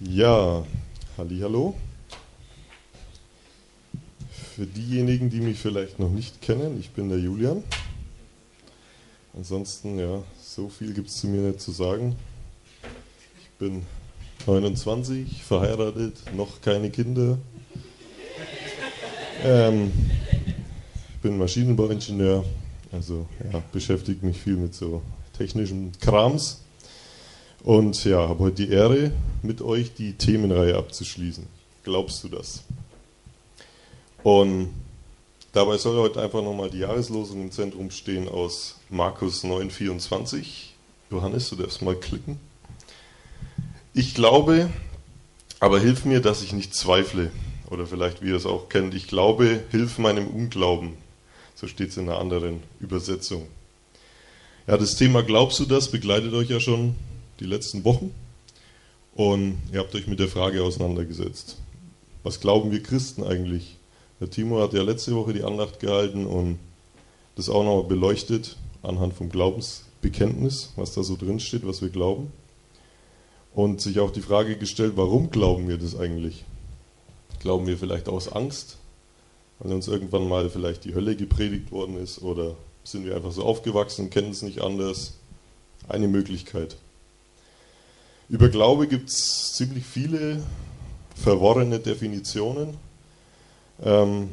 Ja, hallo. Für diejenigen, die mich vielleicht noch nicht kennen, ich bin der Julian. Ansonsten, ja, so viel gibt es zu mir nicht zu sagen. Ich bin 29, verheiratet, noch keine Kinder. Ähm, bin Maschinenbauingenieur, also ja, beschäftige mich viel mit so technischem Krams. Und ja, habe heute die Ehre, mit euch die Themenreihe abzuschließen. Glaubst du das? Und dabei soll heute einfach nochmal die Jahreslosung im Zentrum stehen aus Markus 9,24. Johannes, du darfst mal klicken. Ich glaube, aber hilf mir, dass ich nicht zweifle. Oder vielleicht, wie ihr es auch kennt, ich glaube, hilf meinem Unglauben. So steht es in einer anderen Übersetzung. Ja, das Thema Glaubst du das begleitet euch ja schon die letzten Wochen und ihr habt euch mit der Frage auseinandergesetzt. Was glauben wir Christen eigentlich? Der Timo hat ja letzte Woche die Andacht gehalten und das auch nochmal beleuchtet anhand vom Glaubensbekenntnis, was da so drin steht, was wir glauben. Und sich auch die Frage gestellt, warum glauben wir das eigentlich? Glauben wir vielleicht aus Angst, weil uns irgendwann mal vielleicht die Hölle gepredigt worden ist oder sind wir einfach so aufgewachsen, kennen es nicht anders? Eine Möglichkeit. Über Glaube gibt es ziemlich viele verworrene Definitionen. Ähm,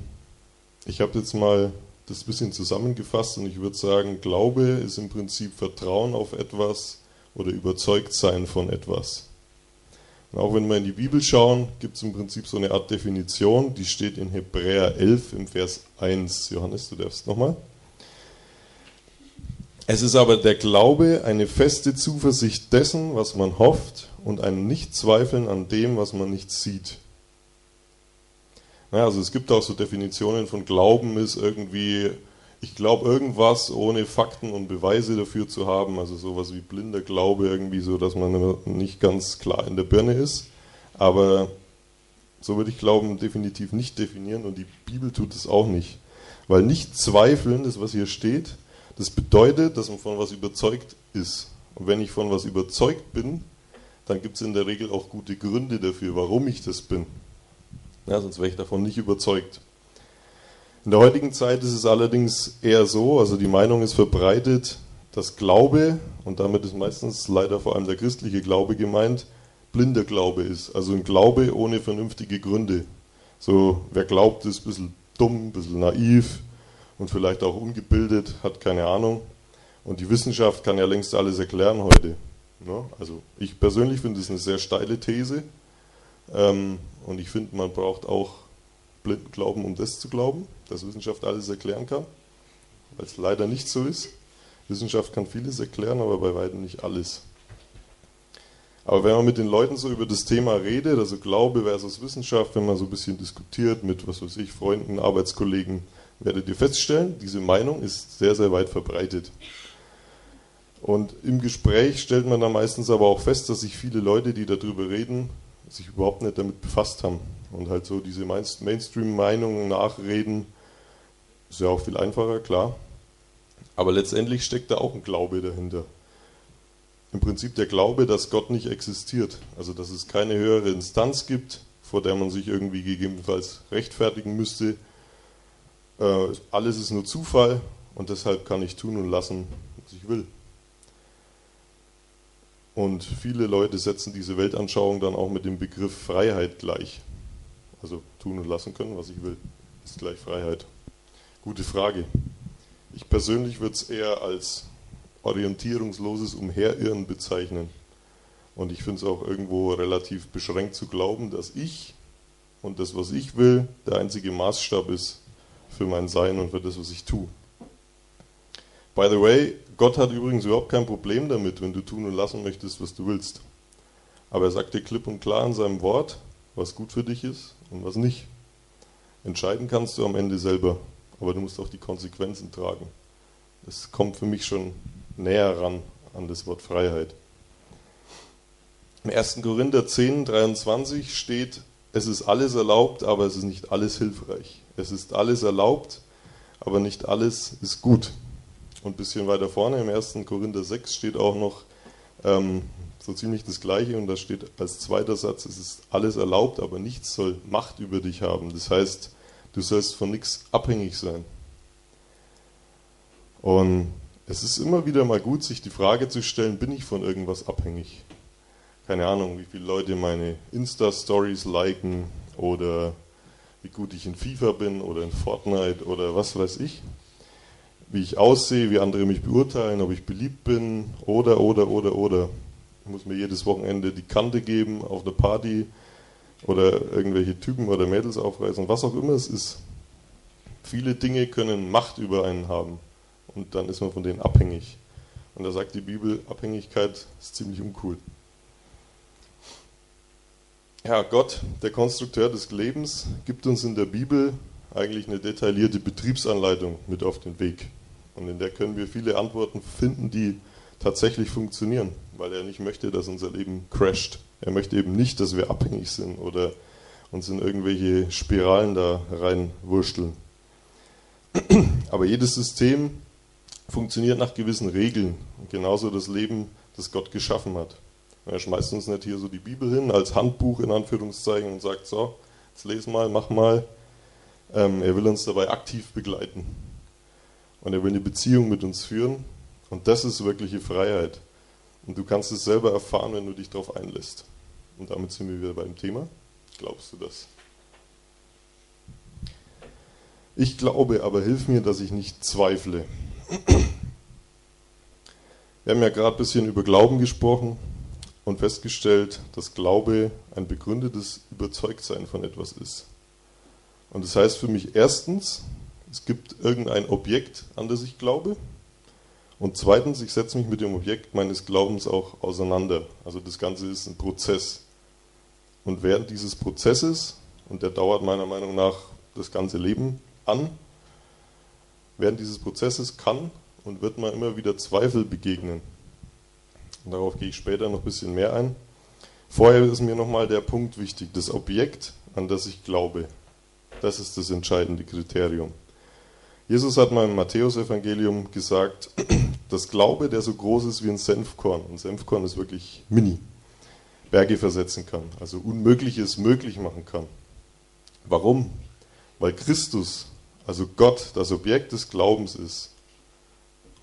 ich habe jetzt mal das ein bisschen zusammengefasst und ich würde sagen, Glaube ist im Prinzip Vertrauen auf etwas oder überzeugt sein von etwas. Und auch wenn wir in die Bibel schauen, gibt es im Prinzip so eine Art Definition, die steht in Hebräer 11 im Vers 1. Johannes, du darfst nochmal. Es ist aber der Glaube eine feste Zuversicht dessen, was man hofft, und ein Nichtzweifeln an dem, was man nicht sieht. Naja, also es gibt auch so Definitionen von Glauben ist irgendwie, ich glaube irgendwas, ohne Fakten und Beweise dafür zu haben, also sowas wie blinder Glaube irgendwie so, dass man nicht ganz klar in der Birne ist. Aber so würde ich Glauben definitiv nicht definieren und die Bibel tut es auch nicht. Weil nicht zweifeln, das was hier steht, das bedeutet, dass man von was überzeugt ist. Und wenn ich von was überzeugt bin, dann gibt es in der Regel auch gute Gründe dafür, warum ich das bin. Ja, sonst wäre ich davon nicht überzeugt. In der heutigen Zeit ist es allerdings eher so, also die Meinung ist verbreitet, dass Glaube, und damit ist meistens leider vor allem der christliche Glaube gemeint, blinder Glaube ist. Also ein Glaube ohne vernünftige Gründe. So, wer glaubt, ist ein bisschen dumm, ein bisschen naiv, und vielleicht auch ungebildet, hat keine Ahnung. Und die Wissenschaft kann ja längst alles erklären heute. Ne? Also ich persönlich finde es eine sehr steile These. Ähm, und ich finde, man braucht auch blinden Glauben, um das zu glauben, dass Wissenschaft alles erklären kann. Weil es leider nicht so ist. Wissenschaft kann vieles erklären, aber bei weitem nicht alles. Aber wenn man mit den Leuten so über das Thema redet, also Glaube versus Wissenschaft, wenn man so ein bisschen diskutiert mit, was weiß ich, Freunden, Arbeitskollegen, werdet ihr feststellen, diese Meinung ist sehr, sehr weit verbreitet. Und im Gespräch stellt man dann meistens aber auch fest, dass sich viele Leute, die darüber reden, sich überhaupt nicht damit befasst haben. Und halt so diese Mainstream-Meinungen nachreden, ist ja auch viel einfacher, klar. Aber letztendlich steckt da auch ein Glaube dahinter. Im Prinzip der Glaube, dass Gott nicht existiert. Also dass es keine höhere Instanz gibt, vor der man sich irgendwie gegebenenfalls rechtfertigen müsste, äh, alles ist nur Zufall und deshalb kann ich tun und lassen, was ich will. Und viele Leute setzen diese Weltanschauung dann auch mit dem Begriff Freiheit gleich. Also tun und lassen können, was ich will, ist gleich Freiheit. Gute Frage. Ich persönlich würde es eher als orientierungsloses Umherirren bezeichnen. Und ich finde es auch irgendwo relativ beschränkt zu glauben, dass ich und das, was ich will, der einzige Maßstab ist, für mein Sein und für das, was ich tue. By the way, Gott hat übrigens überhaupt kein Problem damit, wenn du tun und lassen möchtest, was du willst. Aber er sagt dir klipp und klar in seinem Wort, was gut für dich ist und was nicht. Entscheiden kannst du am Ende selber, aber du musst auch die Konsequenzen tragen. Das kommt für mich schon näher ran an das Wort Freiheit. Im 1. Korinther 10, 23 steht, es ist alles erlaubt, aber es ist nicht alles hilfreich. Es ist alles erlaubt, aber nicht alles ist gut. Und ein bisschen weiter vorne im 1. Korinther 6 steht auch noch, ähm, so ziemlich das Gleiche und da steht als zweiter Satz, es ist alles erlaubt, aber nichts soll Macht über dich haben. Das heißt, du sollst von nichts abhängig sein. Und es ist immer wieder mal gut, sich die Frage zu stellen, bin ich von irgendwas abhängig? Keine Ahnung, wie viele Leute meine Insta-Stories liken oder wie gut ich in FIFA bin oder in Fortnite oder was weiß ich. Wie ich aussehe, wie andere mich beurteilen, ob ich beliebt bin oder, oder, oder, oder. Ich muss mir jedes Wochenende die Kante geben auf der Party oder irgendwelche Typen oder Mädels aufreißen, was auch immer es ist. Viele Dinge können Macht über einen haben und dann ist man von denen abhängig. Und da sagt die Bibel, Abhängigkeit ist ziemlich uncool. Ja, Gott, der Konstrukteur des Lebens, gibt uns in der Bibel eigentlich eine detaillierte Betriebsanleitung mit auf den Weg. Und in der können wir viele Antworten finden, die tatsächlich funktionieren, weil er nicht möchte, dass unser Leben crasht. Er möchte eben nicht, dass wir abhängig sind oder uns in irgendwelche Spiralen da reinwursteln. Aber jedes System funktioniert nach gewissen Regeln. Genauso das Leben, das Gott geschaffen hat. Er schmeißt uns nicht hier so die Bibel hin als Handbuch in Anführungszeichen und sagt, so, jetzt les mal, mach mal. Ähm, er will uns dabei aktiv begleiten. Und er will eine Beziehung mit uns führen. Und das ist wirkliche Freiheit. Und du kannst es selber erfahren, wenn du dich darauf einlässt. Und damit sind wir wieder beim Thema. Glaubst du das? Ich glaube, aber hilf mir, dass ich nicht zweifle. Wir haben ja gerade ein bisschen über Glauben gesprochen und festgestellt, dass Glaube ein begründetes Überzeugtsein von etwas ist. Und das heißt für mich erstens, es gibt irgendein Objekt, an das ich glaube. Und zweitens, ich setze mich mit dem Objekt meines Glaubens auch auseinander. Also das Ganze ist ein Prozess. Und während dieses Prozesses, und der dauert meiner Meinung nach das ganze Leben an, während dieses Prozesses kann und wird man immer wieder Zweifel begegnen. Und darauf gehe ich später noch ein bisschen mehr ein. Vorher ist mir nochmal der Punkt wichtig, das Objekt, an das ich glaube. Das ist das entscheidende Kriterium. Jesus hat mal im Matthäusevangelium gesagt, dass Glaube, der so groß ist wie ein Senfkorn, ein Senfkorn ist wirklich mini, Berge versetzen kann, also Unmögliches möglich machen kann. Warum? Weil Christus, also Gott, das Objekt des Glaubens ist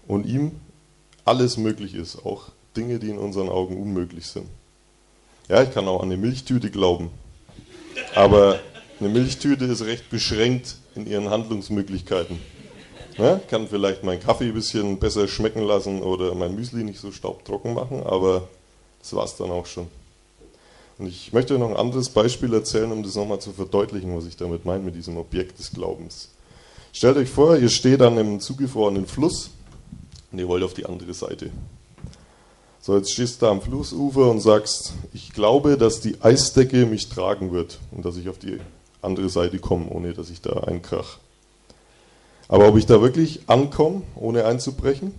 und ihm alles möglich ist, auch Dinge, die in unseren Augen unmöglich sind. Ja, ich kann auch an eine Milchtüte glauben. Aber eine Milchtüte ist recht beschränkt in ihren Handlungsmöglichkeiten. Ja, kann vielleicht meinen Kaffee ein bisschen besser schmecken lassen oder mein Müsli nicht so staubtrocken machen, aber das war es dann auch schon. Und ich möchte noch ein anderes Beispiel erzählen, um das nochmal zu verdeutlichen, was ich damit meine mit diesem Objekt des Glaubens. Stellt euch vor, ihr steht an einem zugefrorenen Fluss und ihr wollt auf die andere Seite. So, jetzt stehst du da am Flussufer und sagst, ich glaube, dass die Eisdecke mich tragen wird und dass ich auf die andere Seite komme, ohne dass ich da einkrach. Aber ob ich da wirklich ankomme, ohne einzubrechen,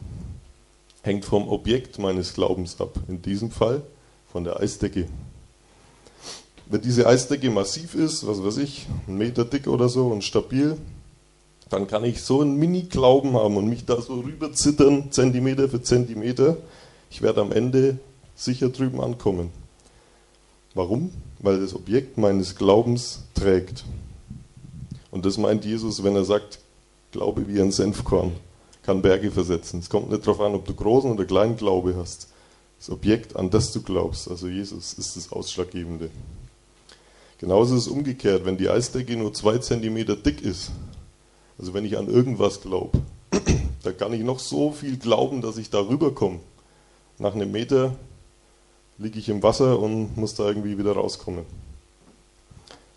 hängt vom Objekt meines Glaubens ab. In diesem Fall von der Eisdecke. Wenn diese Eisdecke massiv ist, was weiß ich, ein Meter dick oder so und stabil, dann kann ich so einen Mini-Glauben haben und mich da so rüber zittern, Zentimeter für Zentimeter, ich werde am Ende sicher drüben ankommen. Warum? Weil das Objekt meines Glaubens trägt. Und das meint Jesus, wenn er sagt, Glaube wie ein Senfkorn, kann Berge versetzen. Es kommt nicht darauf an, ob du großen oder kleinen Glaube hast. Das Objekt, an das du glaubst, also Jesus, ist das Ausschlaggebende. Genauso ist es umgekehrt, wenn die Eisdecke nur zwei Zentimeter dick ist, also wenn ich an irgendwas glaube, da kann ich noch so viel glauben, dass ich da rüberkomme nach einem Meter liege ich im Wasser und muss da irgendwie wieder rauskommen.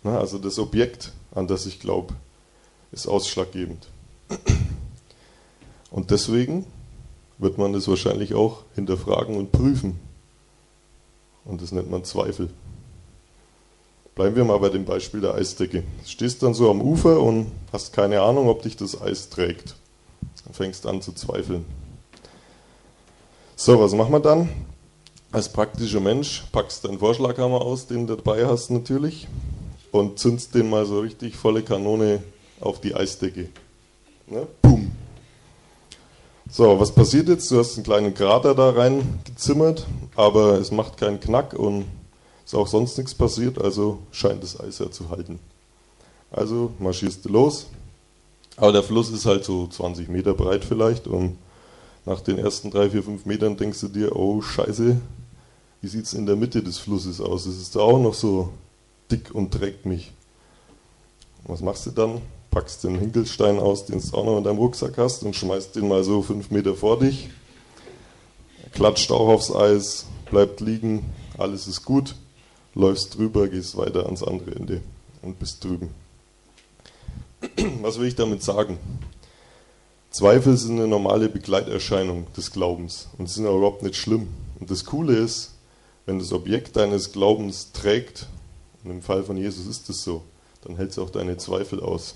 Na, also das Objekt, an das ich glaube, ist ausschlaggebend. Und deswegen wird man das wahrscheinlich auch hinterfragen und prüfen. Und das nennt man Zweifel. Bleiben wir mal bei dem Beispiel der Eisdecke. Du stehst dann so am Ufer und hast keine Ahnung, ob dich das Eis trägt. Dann fängst an zu zweifeln. So, was machen wir dann? Als praktischer Mensch packst du deinen Vorschlaghammer aus, den du dabei hast natürlich, und zündst den mal so richtig volle Kanone auf die Eisdecke. Ne? Boom. So, was passiert jetzt? Du hast einen kleinen Krater da reingezimmert, aber es macht keinen Knack und ist auch sonst nichts passiert, also scheint das Eis ja zu halten. Also marschierst du los, aber der Fluss ist halt so 20 Meter breit vielleicht und nach den ersten 3, 4, 5 Metern denkst du dir, oh scheiße, wie sieht es in der Mitte des Flusses aus? Es ist da auch noch so dick und trägt mich. Was machst du dann? Packst den Hinkelstein aus, den du auch noch in deinem Rucksack hast und schmeißt den mal so 5 Meter vor dich. Klatscht auch aufs Eis, bleibt liegen, alles ist gut, läufst drüber, gehst weiter ans andere Ende und bist drüben. Was will ich damit sagen? Zweifel sind eine normale Begleiterscheinung des Glaubens und sind überhaupt nicht schlimm. Und das Coole ist, wenn das Objekt deines Glaubens trägt, und im Fall von Jesus ist es so, dann hält es auch deine Zweifel aus.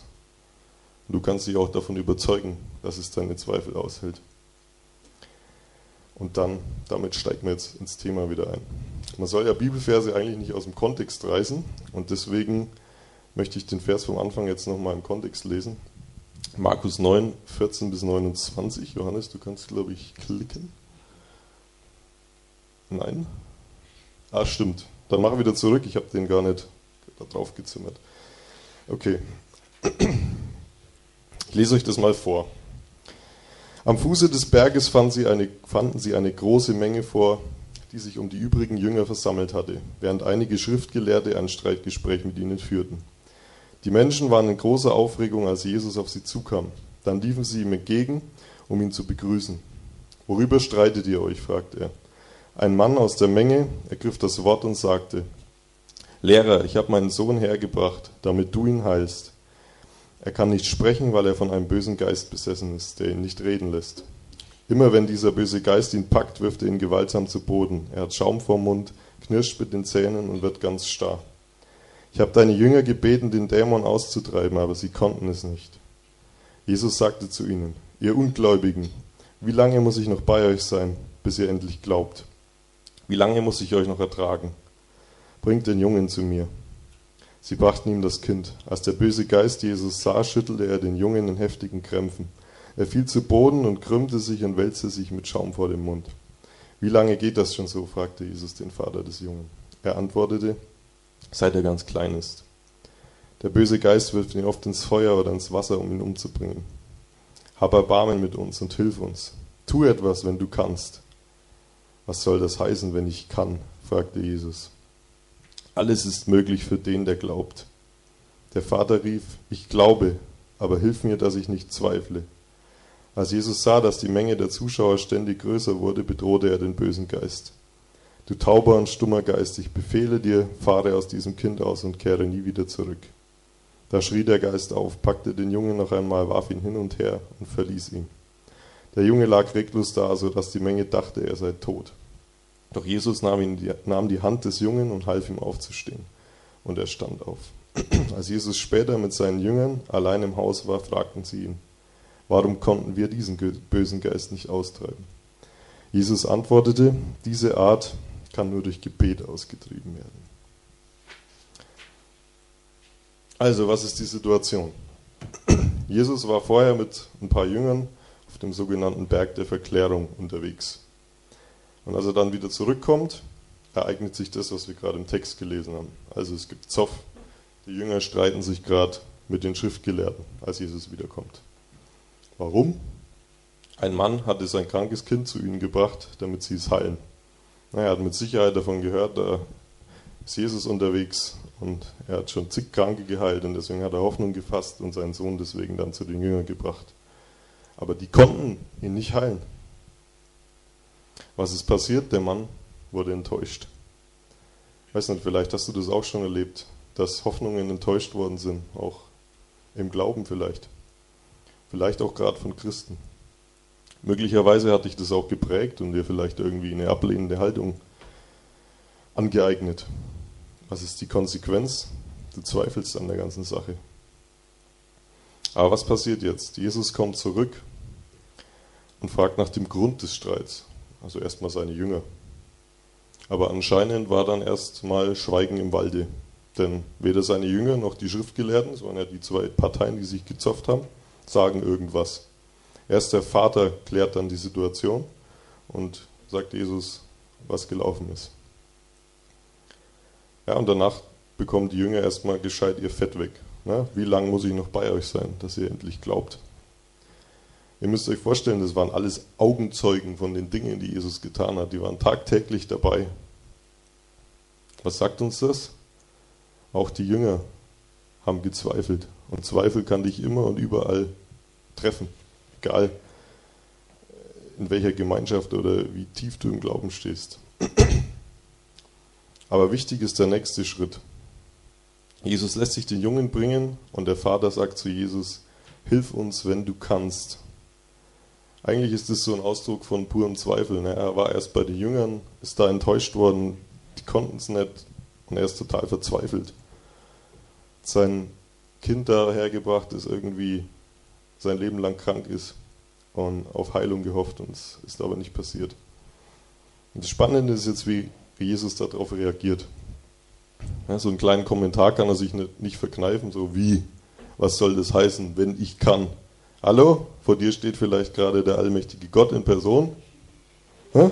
Und du kannst dich auch davon überzeugen, dass es deine Zweifel aushält. Und dann, damit steigen wir jetzt ins Thema wieder ein. Man soll ja Bibelverse eigentlich nicht aus dem Kontext reißen und deswegen möchte ich den Vers vom Anfang jetzt nochmal im Kontext lesen. Markus 9, 14 bis 29. Johannes, du kannst, glaube ich, klicken. Nein? Ah, stimmt. Dann mache wieder zurück. Ich habe den gar nicht da drauf gezimmert. Okay. Ich lese euch das mal vor. Am Fuße des Berges fanden sie, eine, fanden sie eine große Menge vor, die sich um die übrigen Jünger versammelt hatte, während einige Schriftgelehrte ein Streitgespräch mit ihnen führten. Die Menschen waren in großer Aufregung, als Jesus auf sie zukam. Dann liefen sie ihm entgegen, um ihn zu begrüßen. Worüber streitet ihr euch? fragte er. Ein Mann aus der Menge ergriff das Wort und sagte, Lehrer, ich habe meinen Sohn hergebracht, damit du ihn heilst. Er kann nicht sprechen, weil er von einem bösen Geist besessen ist, der ihn nicht reden lässt. Immer wenn dieser böse Geist ihn packt, wirft er ihn gewaltsam zu Boden. Er hat Schaum vorm Mund, knirscht mit den Zähnen und wird ganz starr. Ich habe deine Jünger gebeten, den Dämon auszutreiben, aber sie konnten es nicht. Jesus sagte zu ihnen, ihr Ungläubigen, wie lange muss ich noch bei euch sein, bis ihr endlich glaubt? Wie lange muss ich euch noch ertragen? Bringt den Jungen zu mir. Sie brachten ihm das Kind. Als der böse Geist Jesus sah, schüttelte er den Jungen in heftigen Krämpfen. Er fiel zu Boden und krümmte sich und wälzte sich mit Schaum vor dem Mund. Wie lange geht das schon so? fragte Jesus den Vater des Jungen. Er antwortete, seit er ganz klein ist. Der böse Geist wirft ihn oft ins Feuer oder ins Wasser, um ihn umzubringen. Hab Erbarmen mit uns und hilf uns. Tu etwas, wenn du kannst. Was soll das heißen, wenn ich kann? fragte Jesus. Alles ist möglich für den, der glaubt. Der Vater rief, ich glaube, aber hilf mir, dass ich nicht zweifle. Als Jesus sah, dass die Menge der Zuschauer ständig größer wurde, bedrohte er den bösen Geist. Du tauber und stummer Geist, ich befehle dir, fahre aus diesem Kind aus und kehre nie wieder zurück. Da schrie der Geist auf, packte den Jungen noch einmal, warf ihn hin und her und verließ ihn. Der Junge lag reglos da, so dass die Menge dachte, er sei tot. Doch Jesus nahm, ihn, nahm die Hand des Jungen und half ihm aufzustehen. Und er stand auf. Als Jesus später mit seinen Jüngern allein im Haus war, fragten sie ihn, warum konnten wir diesen bösen Geist nicht austreiben? Jesus antwortete, diese Art kann nur durch Gebet ausgetrieben werden. Also, was ist die Situation? Jesus war vorher mit ein paar Jüngern auf dem sogenannten Berg der Verklärung unterwegs. Und als er dann wieder zurückkommt, ereignet sich das, was wir gerade im Text gelesen haben. Also es gibt Zoff. Die Jünger streiten sich gerade mit den Schriftgelehrten, als Jesus wiederkommt. Warum? Ein Mann hatte sein krankes Kind zu ihnen gebracht, damit sie es heilen. Er hat mit Sicherheit davon gehört, da ist Jesus unterwegs und er hat schon zig Kranke geheilt und deswegen hat er Hoffnung gefasst und seinen Sohn deswegen dann zu den Jüngern gebracht. Aber die konnten ihn nicht heilen. Was ist passiert? Der Mann wurde enttäuscht. Ich weiß nicht, vielleicht hast du das auch schon erlebt, dass Hoffnungen enttäuscht worden sind, auch im Glauben vielleicht. Vielleicht auch gerade von Christen. Möglicherweise hat dich das auch geprägt und dir vielleicht irgendwie eine ablehnende Haltung angeeignet. Was ist die Konsequenz? Du zweifelst an der ganzen Sache. Aber was passiert jetzt? Jesus kommt zurück und fragt nach dem Grund des Streits. Also erstmal seine Jünger. Aber anscheinend war dann erstmal Schweigen im Walde. Denn weder seine Jünger noch die Schriftgelehrten, sondern ja die zwei Parteien, die sich gezopft haben, sagen irgendwas. Erst der Vater klärt dann die Situation und sagt Jesus, was gelaufen ist. Ja, und danach bekommen die Jünger erstmal gescheit ihr Fett weg. Na, wie lange muss ich noch bei euch sein, dass ihr endlich glaubt? Ihr müsst euch vorstellen, das waren alles Augenzeugen von den Dingen, die Jesus getan hat. Die waren tagtäglich dabei. Was sagt uns das? Auch die Jünger haben gezweifelt. Und Zweifel kann dich immer und überall treffen. Egal in welcher Gemeinschaft oder wie tief du im Glauben stehst. Aber wichtig ist der nächste Schritt. Jesus lässt sich den Jungen bringen und der Vater sagt zu Jesus, hilf uns, wenn du kannst. Eigentlich ist das so ein Ausdruck von purem Zweifel. Ne? Er war erst bei den Jüngern, ist da enttäuscht worden, die konnten es nicht und er ist total verzweifelt. Sein Kind dahergebracht, das irgendwie sein Leben lang krank ist und auf Heilung gehofft und es ist aber nicht passiert. Und das Spannende ist jetzt, wie Jesus darauf reagiert. Ja, so einen kleinen Kommentar kann er sich nicht verkneifen, so wie, was soll das heißen, wenn ich kann? Hallo, vor dir steht vielleicht gerade der allmächtige Gott in Person. Ja?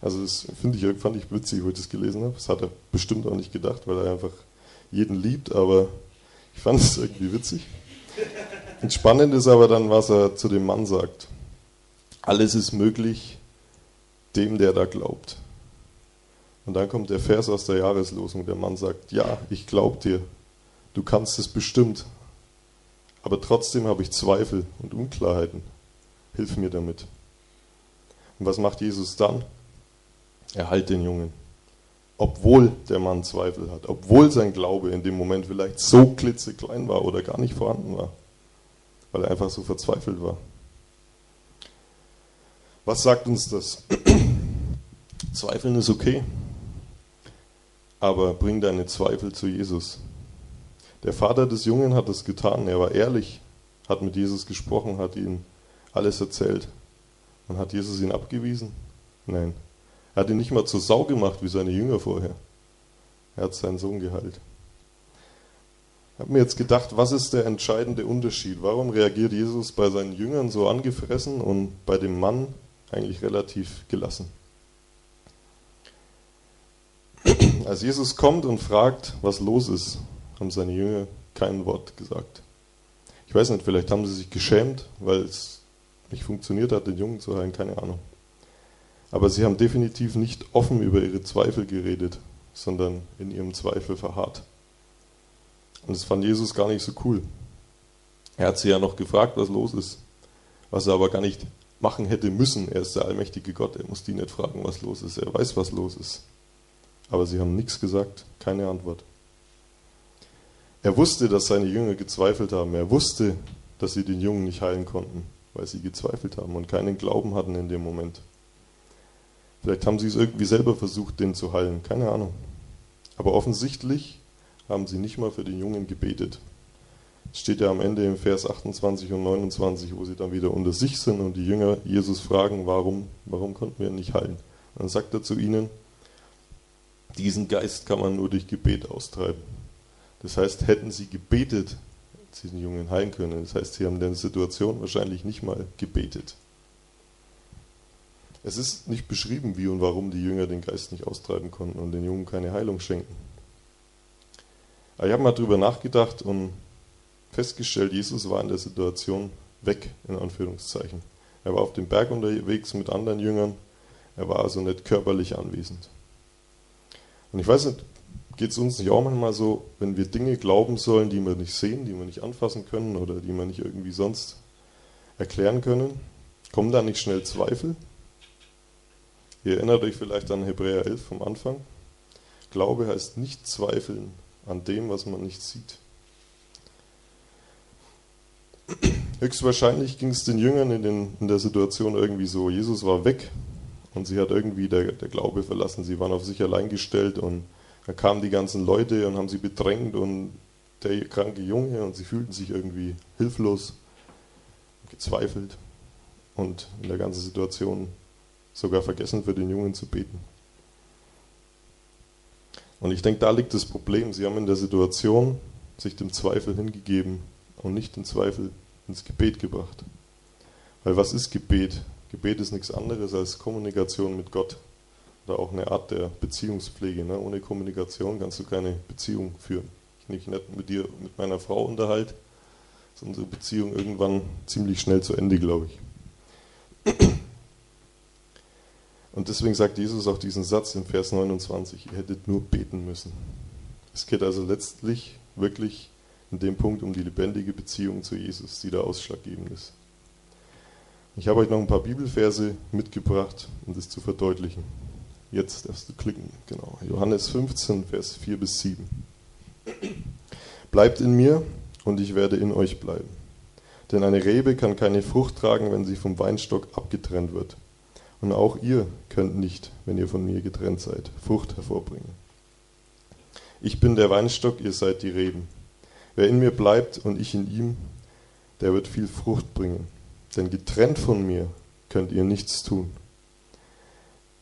Also das ich, fand ich witzig, wo ich das gelesen habe. Das hat er bestimmt auch nicht gedacht, weil er einfach jeden liebt, aber ich fand es irgendwie witzig. Und spannend ist aber dann, was er zu dem Mann sagt. Alles ist möglich dem, der da glaubt. Und dann kommt der Vers aus der Jahreslosung. Der Mann sagt, ja, ich glaube dir. Du kannst es bestimmt. Aber trotzdem habe ich Zweifel und Unklarheiten. Hilf mir damit. Und was macht Jesus dann? Er heilt den Jungen. Obwohl der Mann Zweifel hat. Obwohl sein Glaube in dem Moment vielleicht so klitzeklein war oder gar nicht vorhanden war. Weil er einfach so verzweifelt war. Was sagt uns das? Zweifeln ist okay aber bring deine Zweifel zu Jesus. Der Vater des Jungen hat es getan. Er war ehrlich, hat mit Jesus gesprochen, hat ihm alles erzählt. Und hat Jesus ihn abgewiesen? Nein. Er hat ihn nicht mal zur Sau gemacht wie seine Jünger vorher. Er hat seinen Sohn geheilt. Ich habe mir jetzt gedacht, was ist der entscheidende Unterschied? Warum reagiert Jesus bei seinen Jüngern so angefressen und bei dem Mann eigentlich relativ gelassen? Als Jesus kommt und fragt, was los ist, haben seine Jünger kein Wort gesagt. Ich weiß nicht, vielleicht haben sie sich geschämt, weil es nicht funktioniert hat, den Jungen zu heilen, keine Ahnung. Aber sie haben definitiv nicht offen über ihre Zweifel geredet, sondern in ihrem Zweifel verharrt. Und das fand Jesus gar nicht so cool. Er hat sie ja noch gefragt, was los ist, was er aber gar nicht machen hätte müssen. Er ist der allmächtige Gott, er muss die nicht fragen, was los ist. Er weiß, was los ist. Aber sie haben nichts gesagt, keine Antwort. Er wusste, dass seine Jünger gezweifelt haben. Er wusste, dass sie den Jungen nicht heilen konnten, weil sie gezweifelt haben und keinen Glauben hatten in dem Moment. Vielleicht haben sie es irgendwie selber versucht, den zu heilen, keine Ahnung. Aber offensichtlich haben sie nicht mal für den Jungen gebetet. Es steht ja am Ende im Vers 28 und 29, wo sie dann wieder unter sich sind und die Jünger Jesus fragen, warum, warum konnten wir ihn nicht heilen? Dann sagt er zu ihnen, diesen Geist kann man nur durch Gebet austreiben. Das heißt, hätten sie gebetet, sie den Jungen heilen können. Das heißt, sie haben der Situation wahrscheinlich nicht mal gebetet. Es ist nicht beschrieben, wie und warum die Jünger den Geist nicht austreiben konnten und den Jungen keine Heilung schenken. Aber ich habe mal drüber nachgedacht und festgestellt, Jesus war in der Situation weg, in Anführungszeichen. Er war auf dem Berg unterwegs mit anderen Jüngern, er war also nicht körperlich anwesend. Und ich weiß nicht, geht es uns nicht auch manchmal so, wenn wir Dinge glauben sollen, die wir nicht sehen, die wir nicht anfassen können oder die wir nicht irgendwie sonst erklären können, kommen da nicht schnell Zweifel? Ihr erinnert euch vielleicht an Hebräer 11 vom Anfang. Glaube heißt nicht zweifeln an dem, was man nicht sieht. Höchstwahrscheinlich ging es den Jüngern in, den, in, der Situation irgendwie so, Jesus war weg und sie hat irgendwie der, der Glaube verlassen. Sie waren auf sich allein gestellt und dann kamen die ganzen Leute und haben sie bedrängt und der kranke Junge und sie fühlten sich irgendwie hilflos, gezweifelt und in der ganzen Situation sogar vergessen für den Jungen zu beten. Und ich denke, da liegt das Problem. Sie haben in der Situation sich dem Zweifel hingegeben und nicht den Zweifel ins Gebet gebracht. Weil was ist Gebet? Gebet ist nichts anderes als Kommunikation mit Gott. Oder auch eine Art der Beziehungspflege. Ne? Ohne Kommunikation kannst du keine Beziehung führen. Wenn ich nicht mit dir, mit meiner Frau unterhalte, ist unsere Beziehung irgendwann ziemlich schnell zu Ende, glaube ich. Und deswegen sagt Jesus auch diesen Satz im Vers 29, ihr hättet nur beten müssen. Es geht also letztlich wirklich in dem Punkt um die lebendige Beziehung zu Jesus, die da ausschlaggebend ist. Ich habe euch noch ein paar Bibelverse mitgebracht, um das zu verdeutlichen. Jetzt darfst du klicken, genau. Johannes 15, Vers 4 bis 7. Bleibt in mir und ich werde in euch bleiben. Denn eine Rebe kann keine Frucht tragen, wenn sie vom Weinstock abgetrennt wird. Und auch ihr könnt nicht, wenn ihr von mir getrennt seid, Frucht hervorbringen. Ich bin der Weinstock, ihr seid die Reben. Wer in mir bleibt und ich in ihm, der wird viel Frucht bringen. Denn getrennt von mir könnt ihr nichts tun.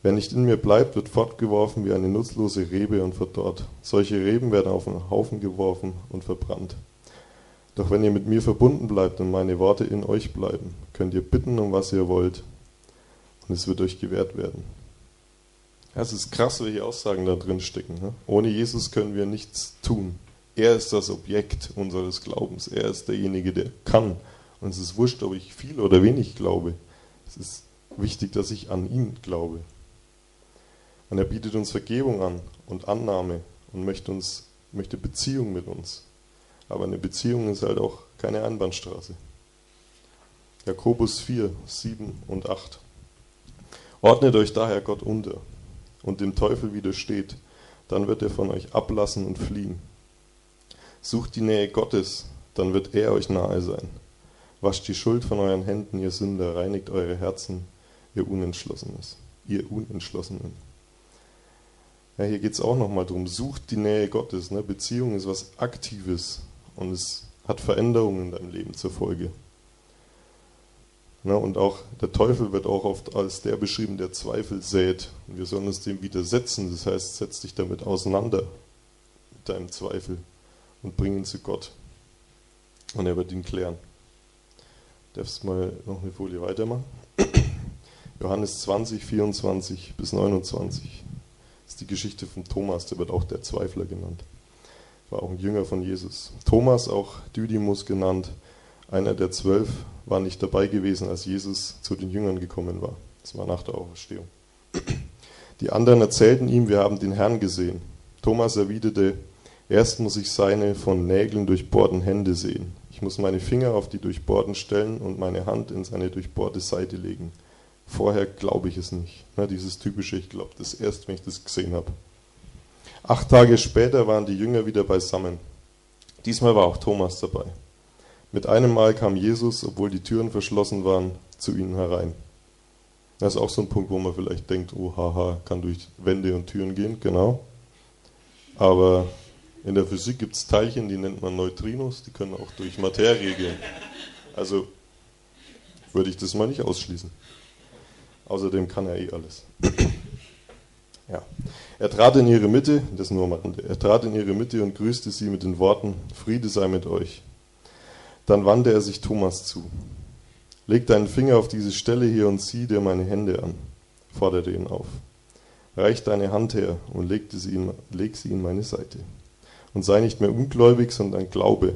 Wer nicht in mir bleibt, wird fortgeworfen wie eine nutzlose Rebe und verdorrt. Solche Reben werden auf einen Haufen geworfen und verbrannt. Doch wenn ihr mit mir verbunden bleibt und meine Worte in euch bleiben, könnt ihr bitten, um was ihr wollt, und es wird euch gewährt werden. Es ist krass, welche Aussagen da drin stecken. Ne? Ohne Jesus können wir nichts tun. Er ist das Objekt unseres Glaubens. Er ist derjenige, der kann. Und es ist wurscht, ob ich viel oder wenig glaube. Es ist wichtig, dass ich an ihn glaube. Und er bietet uns Vergebung an und Annahme und möchte, uns, möchte Beziehung mit uns. Aber eine Beziehung ist halt auch keine Einbahnstraße. Jakobus 4, 7 und 8. Ordnet euch daher Gott unter und dem Teufel widersteht, dann wird er von euch ablassen und fliehen. Sucht die Nähe Gottes, dann wird er euch nahe sein. Wascht die Schuld von euren Händen, ihr Sünder, reinigt eure Herzen, ihr Unentschlossenes, ihr Unentschlossenen. Ja, hier geht es auch nochmal darum, sucht die Nähe Gottes. Ne? Beziehung ist was Aktives und es hat Veränderungen in deinem Leben zur Folge. Ne? Und auch der Teufel wird auch oft als der beschrieben, der Zweifel sät. Und wir sollen uns dem widersetzen. Das heißt, setz dich damit auseinander, mit deinem Zweifel, und bring ihn zu Gott. Und er wird ihn klären. Darfst mal noch eine Folie weitermachen? Johannes 20, 24 bis 29 ist die Geschichte von Thomas, der wird auch der Zweifler genannt. War auch ein Jünger von Jesus. Thomas, auch Didymus genannt, einer der zwölf, war nicht dabei gewesen, als Jesus zu den Jüngern gekommen war. Das war nach der Auferstehung. Die anderen erzählten ihm, wir haben den Herrn gesehen. Thomas erwiderte, erst muss ich seine von Nägeln durchbohrten Hände sehen. Ich muss meine Finger auf die durchbohrten Stellen und meine Hand in seine durchbohrte Seite legen Vorher glaube ich es nicht. Ne, dieses typische, ich glaube das erst, wenn ich das gesehen habe. Acht Tage später waren die Jünger wieder beisammen. Diesmal war auch Thomas dabei. Mit einem Mal kam Jesus, obwohl die Türen verschlossen waren, zu ihnen herein. Das ist auch so ein Punkt, wo man vielleicht denkt, oh haha, kann durch Wände und Türen gehen, genau. Aber in der Physik gibt es Teilchen, die nennt man Neutrinos, die können auch durch Materie gehen. Also würde ich das mal nicht ausschließen. Außerdem kann er eh alles. ja. Er trat in ihre Mitte, das nur mal, er trat in ihre Mitte und grüßte sie mit den Worten: Friede sei mit euch. Dann wandte er sich Thomas zu. Leg deinen Finger auf diese Stelle hier und zieh dir meine Hände an, forderte ihn auf. Reich deine Hand her und legte sie in, leg sie in meine Seite. Und sei nicht mehr ungläubig, sondern glaube.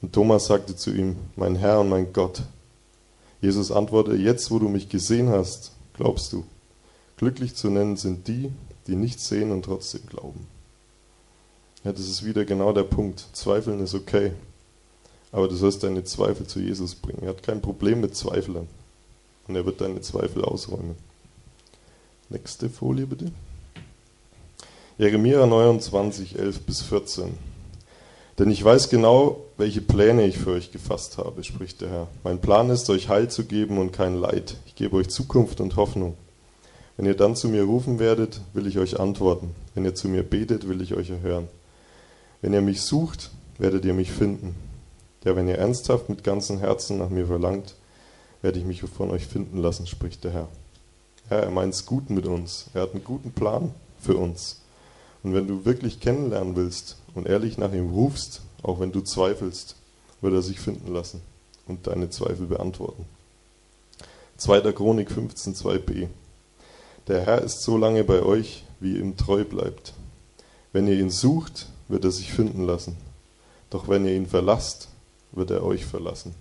Und Thomas sagte zu ihm: Mein Herr und mein Gott. Jesus antwortete, jetzt wo du mich gesehen hast, glaubst du. Glücklich zu nennen sind die, die nichts sehen und trotzdem glauben. Ja, das ist wieder genau der Punkt. Zweifeln ist okay, aber du sollst deine Zweifel zu Jesus bringen. Er hat kein Problem mit Zweiflern und er wird deine Zweifel ausräumen. Nächste Folie bitte. Jeremia 29, 11 bis 14. Denn ich weiß genau, welche Pläne ich für euch gefasst habe, spricht der Herr. Mein Plan ist, euch Heil zu geben und kein Leid. Ich gebe euch Zukunft und Hoffnung. Wenn ihr dann zu mir rufen werdet, will ich euch antworten. Wenn ihr zu mir betet, will ich euch erhören. Wenn ihr mich sucht, werdet ihr mich finden. Ja, wenn ihr ernsthaft mit ganzem Herzen nach mir verlangt, werde ich mich von euch finden lassen, spricht der Herr. Ja, er meint es gut mit uns. Er hat einen guten Plan für uns. Und wenn du wirklich kennenlernen willst und ehrlich nach ihm rufst, auch wenn du zweifelst, wird er sich finden lassen und deine Zweifel beantworten. 2. Chronik 15, 2b. Der Herr ist so lange bei euch, wie ihr ihm treu bleibt. Wenn ihr ihn sucht, wird er sich finden lassen. Doch wenn ihr ihn verlasst, wird er euch verlassen.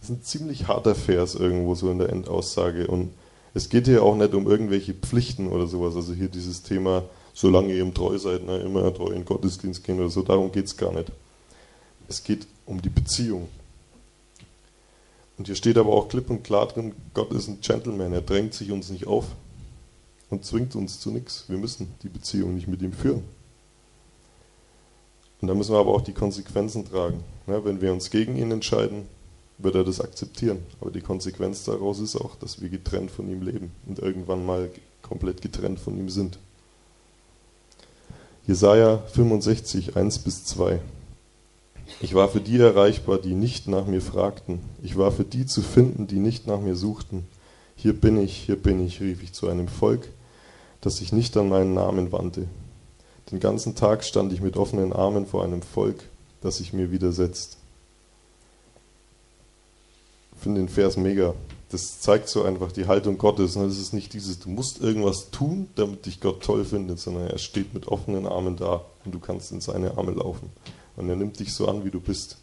Das ist ein ziemlich harter Vers irgendwo so in der Endaussage. Und es geht hier auch nicht um irgendwelche Pflichten oder sowas. Also hier dieses Thema, solange ihr ihm treu seid, ne, immer treu in Gottesdienst gehen oder so, darum geht es gar nicht. Es geht um die Beziehung. Und hier steht aber auch klipp und klar drin, Gott ist ein Gentleman, er drängt sich uns nicht auf und zwingt uns zu nichts. Wir müssen die Beziehung nicht mit ihm führen. Und da müssen wir aber auch die Konsequenzen tragen. Ja, wenn wir uns gegen ihn entscheiden, wird er das akzeptieren. Aber die Konsequenz daraus ist auch, dass wir getrennt von ihm leben und irgendwann mal komplett getrennt von ihm sind. Jesaja 65, 1 bis 2. Ich war für die erreichbar, die nicht nach mir fragten. Ich war für die zu finden, die nicht nach mir suchten. Hier bin ich, hier bin ich, rief ich zu einem Volk, das sich nicht an meinen Namen wandte. Den ganzen Tag stand ich mit offenen Armen vor einem Volk, das sich mir widersetzt. Ich finde den Vers mega. Das zeigt so einfach die Haltung Gottes. Es ist nicht dieses, du musst irgendwas tun, damit dich Gott toll findet, sondern er steht mit offenen Armen da und du kannst in seine Arme laufen. Und er nimmt dich so an, wie du bist.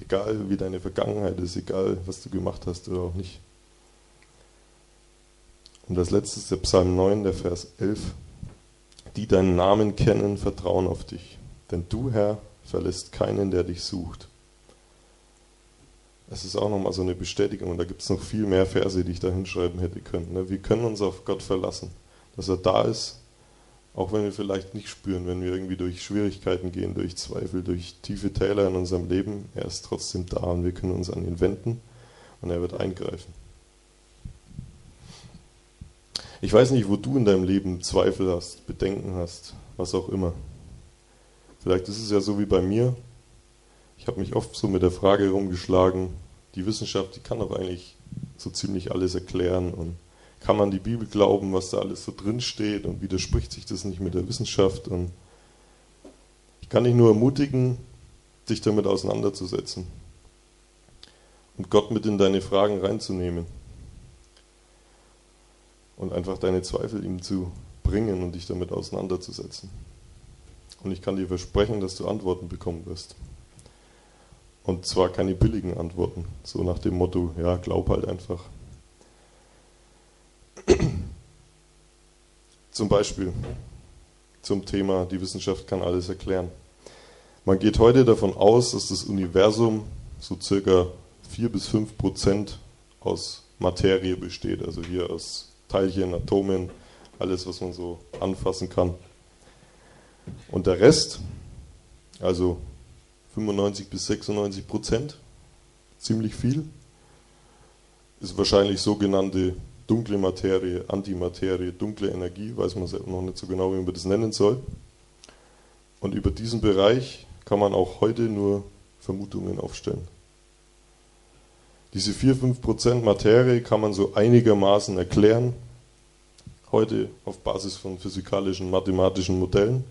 Egal wie deine Vergangenheit ist, egal was du gemacht hast oder auch nicht. Und das letzte ist der Psalm 9, der Vers 11. Die deinen Namen kennen, vertrauen auf dich. Denn du, Herr, verlässt keinen, der dich sucht. Es ist auch nochmal so eine Bestätigung und da gibt es noch viel mehr Verse, die ich da hinschreiben hätte können. Ne? Wir können uns auf Gott verlassen, dass er da ist, auch wenn wir vielleicht nicht spüren, wenn wir irgendwie durch Schwierigkeiten gehen, durch Zweifel, durch tiefe Täler in unserem Leben. Er ist trotzdem da und wir können uns an ihn wenden und er wird eingreifen. Ich weiß nicht, wo du in deinem Leben Zweifel hast, Bedenken hast, was auch immer. Vielleicht ist es ja so wie bei mir. Ich habe mich oft so mit der Frage rumgeschlagen, die Wissenschaft, die kann doch eigentlich so ziemlich alles erklären und kann man die Bibel glauben, was da alles so drin steht und widerspricht sich das nicht mit der Wissenschaft? Und ich kann dich nur ermutigen, dich damit auseinanderzusetzen und Gott mit in deine Fragen reinzunehmen und einfach deine Zweifel ihm zu bringen und dich damit auseinanderzusetzen. Und ich kann dir versprechen, dass du Antworten bekommen wirst. Und zwar keine billigen Antworten, so nach dem Motto, ja, glaub halt einfach. Zum Beispiel zum Thema, die Wissenschaft kann alles erklären. Man geht heute davon aus, dass das Universum so circa 4 bis 5 Prozent aus Materie besteht, also hier aus Teilchen, Atomen, alles, was man so anfassen kann. Und der Rest, also 95 bis 96 Prozent, ziemlich viel, ist wahrscheinlich sogenannte dunkle Materie, Antimaterie, dunkle Energie, weiß man noch nicht so genau, wie man das nennen soll. Und über diesen Bereich kann man auch heute nur Vermutungen aufstellen. Diese 4-5% Materie kann man so einigermaßen erklären, heute auf Basis von physikalischen, mathematischen Modellen.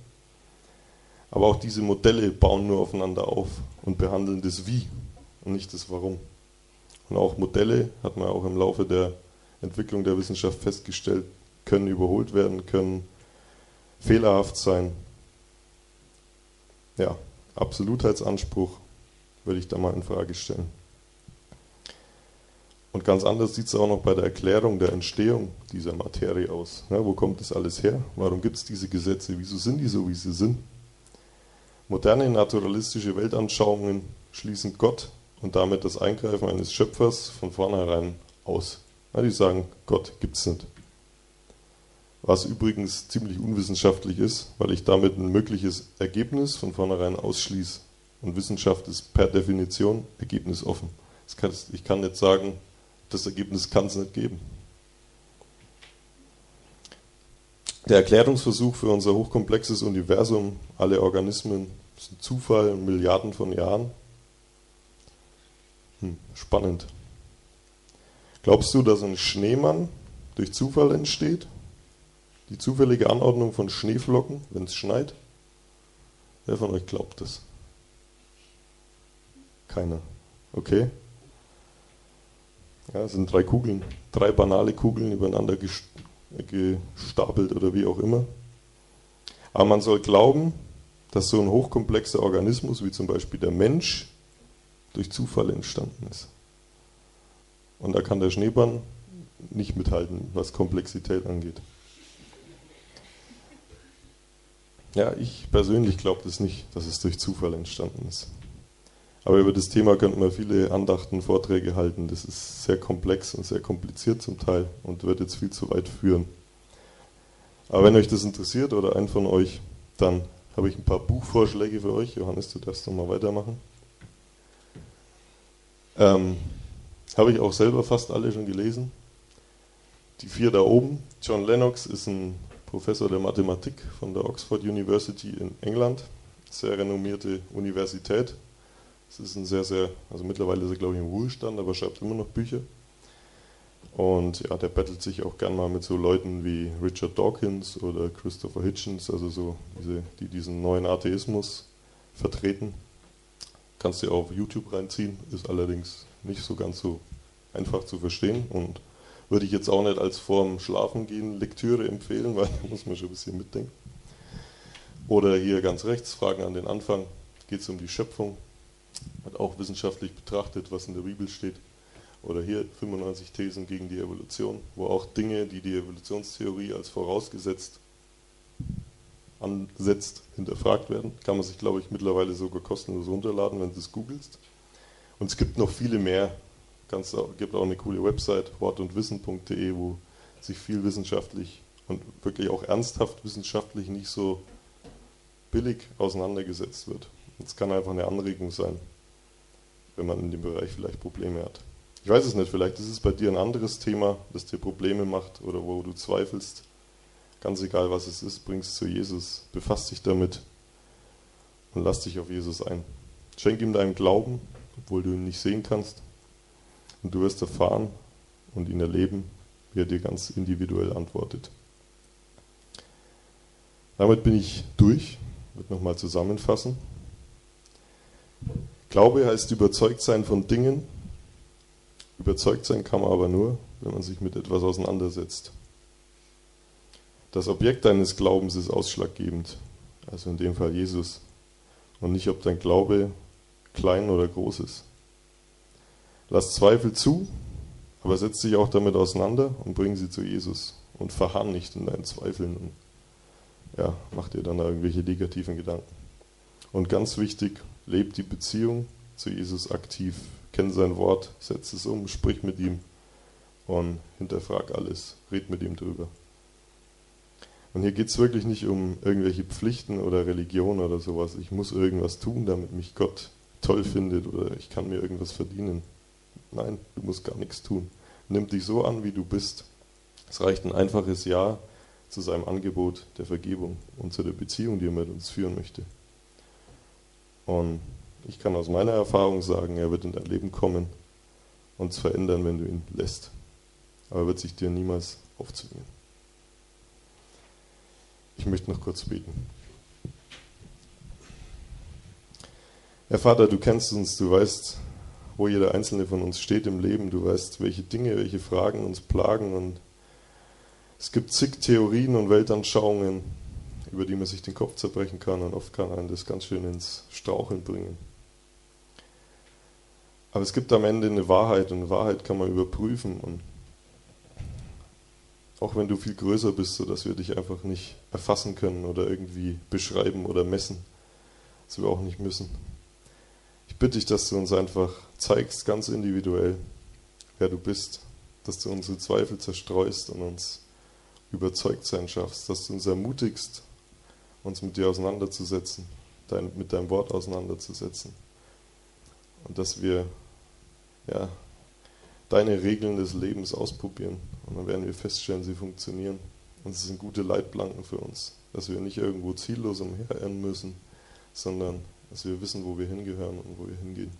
Aber auch diese Modelle bauen nur aufeinander auf und behandeln das Wie und nicht das Warum. Und auch Modelle hat man auch im Laufe der Entwicklung der Wissenschaft festgestellt, können überholt werden, können fehlerhaft sein. Ja, Absolutheitsanspruch würde ich da mal in Frage stellen. Und ganz anders sieht es auch noch bei der Erklärung der Entstehung dieser Materie aus. Ja, wo kommt das alles her? Warum gibt es diese Gesetze? Wieso sind die so, wie sie sind? Moderne naturalistische Weltanschauungen schließen Gott und damit das Eingreifen eines Schöpfers von vornherein aus. Ja, die sagen, Gott gibt es nicht. Was übrigens ziemlich unwissenschaftlich ist, weil ich damit ein mögliches Ergebnis von vornherein ausschließe. Und Wissenschaft ist per Definition ergebnisoffen. Ich kann nicht sagen, das Ergebnis kann es nicht geben. Der Erklärungsversuch für unser hochkomplexes Universum, alle Organismen, ist ein Zufall, Milliarden von Jahren. Hm, spannend. Glaubst du, dass ein Schneemann durch Zufall entsteht? Die zufällige Anordnung von Schneeflocken, wenn es schneit? Wer von euch glaubt das? Keiner. Okay. Ja, es sind drei Kugeln, drei banale Kugeln übereinander gestapelt oder wie auch immer. Aber man soll glauben, dass so ein hochkomplexer Organismus wie zum Beispiel der Mensch durch Zufall entstanden ist. Und da kann der Schneemann nicht mithalten, was Komplexität angeht. Ja, ich persönlich glaube das nicht, dass es durch Zufall entstanden ist. Aber über das Thema könnten wir viele Andachten, Vorträge halten. Das ist sehr komplex und sehr kompliziert zum Teil und wird jetzt viel zu weit führen. Aber wenn euch das interessiert oder ein von euch, dann habe ich ein paar Buchvorschläge für euch. Johannes, du darfst nochmal weitermachen. Ähm, habe ich auch selber fast alle schon gelesen. Die vier da oben. John Lennox ist ein Professor der Mathematik von der Oxford University in England. Sehr renommierte Universität. Es ist ein sehr, sehr, also mittlerweile ist er glaube ich im Ruhestand, aber schreibt immer noch Bücher. Und ja, der bettelt sich auch gern mal mit so Leuten wie Richard Dawkins oder Christopher Hitchens, also so diese, die diesen neuen Atheismus vertreten. Kannst du auf YouTube reinziehen, ist allerdings nicht so ganz so einfach zu verstehen und würde ich jetzt auch nicht als vorm Schlafengehen Lektüre empfehlen, weil da muss man schon ein bisschen mitdenken. Oder hier ganz rechts, Fragen an den Anfang, geht es um die Schöpfung, wird auch wissenschaftlich betrachtet, was in der Bibel steht. Oder hier 95 Thesen gegen die Evolution, wo auch Dinge, die die Evolutionstheorie als vorausgesetzt ansetzt, hinterfragt werden. Kann man sich, glaube ich, mittlerweile sogar kostenlos runterladen, wenn du es googelst. Und es gibt noch viele mehr. Es gibt auch eine coole Website, wortundwissen.de, wo sich viel wissenschaftlich und wirklich auch ernsthaft wissenschaftlich nicht so billig auseinandergesetzt wird. Es kann einfach eine Anregung sein, wenn man in dem Bereich vielleicht Probleme hat. Ich weiß es nicht, vielleicht ist es bei dir ein anderes Thema, das dir Probleme macht oder wo du zweifelst. Ganz egal, was es ist, bring es zu Jesus. Befass dich damit und lass dich auf Jesus ein. Schenk ihm deinen Glauben, obwohl du ihn nicht sehen kannst. Und du wirst erfahren und ihn erleben, wie er dir ganz individuell antwortet. Damit bin ich durch. Ich würde nochmal zusammenfassen. Glaube heißt überzeugt sein von Dingen, Überzeugt sein kann man aber nur, wenn man sich mit etwas auseinandersetzt. Das Objekt deines Glaubens ist ausschlaggebend, also in dem Fall Jesus, und nicht, ob dein Glaube klein oder groß ist. Lass Zweifel zu, aber setz dich auch damit auseinander und bring sie zu Jesus und verharr nicht in deinen Zweifeln und ja, mach dir dann irgendwelche negativen Gedanken. Und ganz wichtig, leb die Beziehung zu Jesus aktiv kenn sein Wort, setz es um, sprich mit ihm und hinterfrag alles, red mit ihm drüber. Und hier geht es wirklich nicht um irgendwelche Pflichten oder Religion oder sowas. Ich muss irgendwas tun, damit mich Gott toll findet oder ich kann mir irgendwas verdienen. Nein, du musst gar nichts tun. Nimm dich so an, wie du bist. Es reicht ein einfaches Ja zu seinem Angebot der Vergebung und zu der Beziehung, die er mit uns führen möchte. Und ich kann aus meiner Erfahrung sagen, er wird in dein Leben kommen und es verändern, wenn du ihn lässt. Aber er wird sich dir niemals aufzwingen. Ich möchte noch kurz beten. Herr Vater, du kennst uns, du weißt, wo jeder einzelne von uns steht im Leben, du weißt, welche Dinge, welche Fragen uns plagen und es gibt zig Theorien und Weltanschauungen, über die man sich den Kopf zerbrechen kann und oft kann einen das ganz schön ins Straucheln bringen. Aber es gibt am Ende eine Wahrheit und Wahrheit kann man überprüfen. Und auch wenn du viel größer bist, sodass wir dich einfach nicht erfassen können oder irgendwie beschreiben oder messen, was wir auch nicht müssen. Ich bitte dich, dass du uns einfach zeigst, ganz individuell, wer du bist, dass du unsere Zweifel zerstreust und uns überzeugt sein schaffst, dass du uns ermutigst, uns mit dir auseinanderzusetzen, dein, mit deinem Wort auseinanderzusetzen. Und dass wir ja, deine Regeln des Lebens ausprobieren. Und dann werden wir feststellen, sie funktionieren. Und es sind gute Leitplanken für uns, dass wir nicht irgendwo ziellos umherirren müssen, sondern dass wir wissen, wo wir hingehören und wo wir hingehen.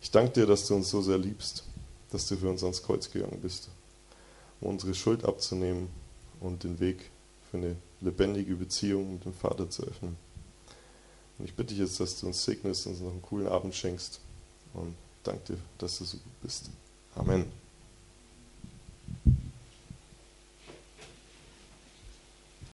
Ich danke dir, dass du uns so sehr liebst, dass du für uns ans Kreuz gegangen bist, um unsere Schuld abzunehmen und den Weg für eine lebendige Beziehung mit dem Vater zu öffnen. Und ich bitte dich jetzt, dass du uns segnest, uns noch einen coolen Abend schenkst und danke dir, dass du so gut bist. Amen.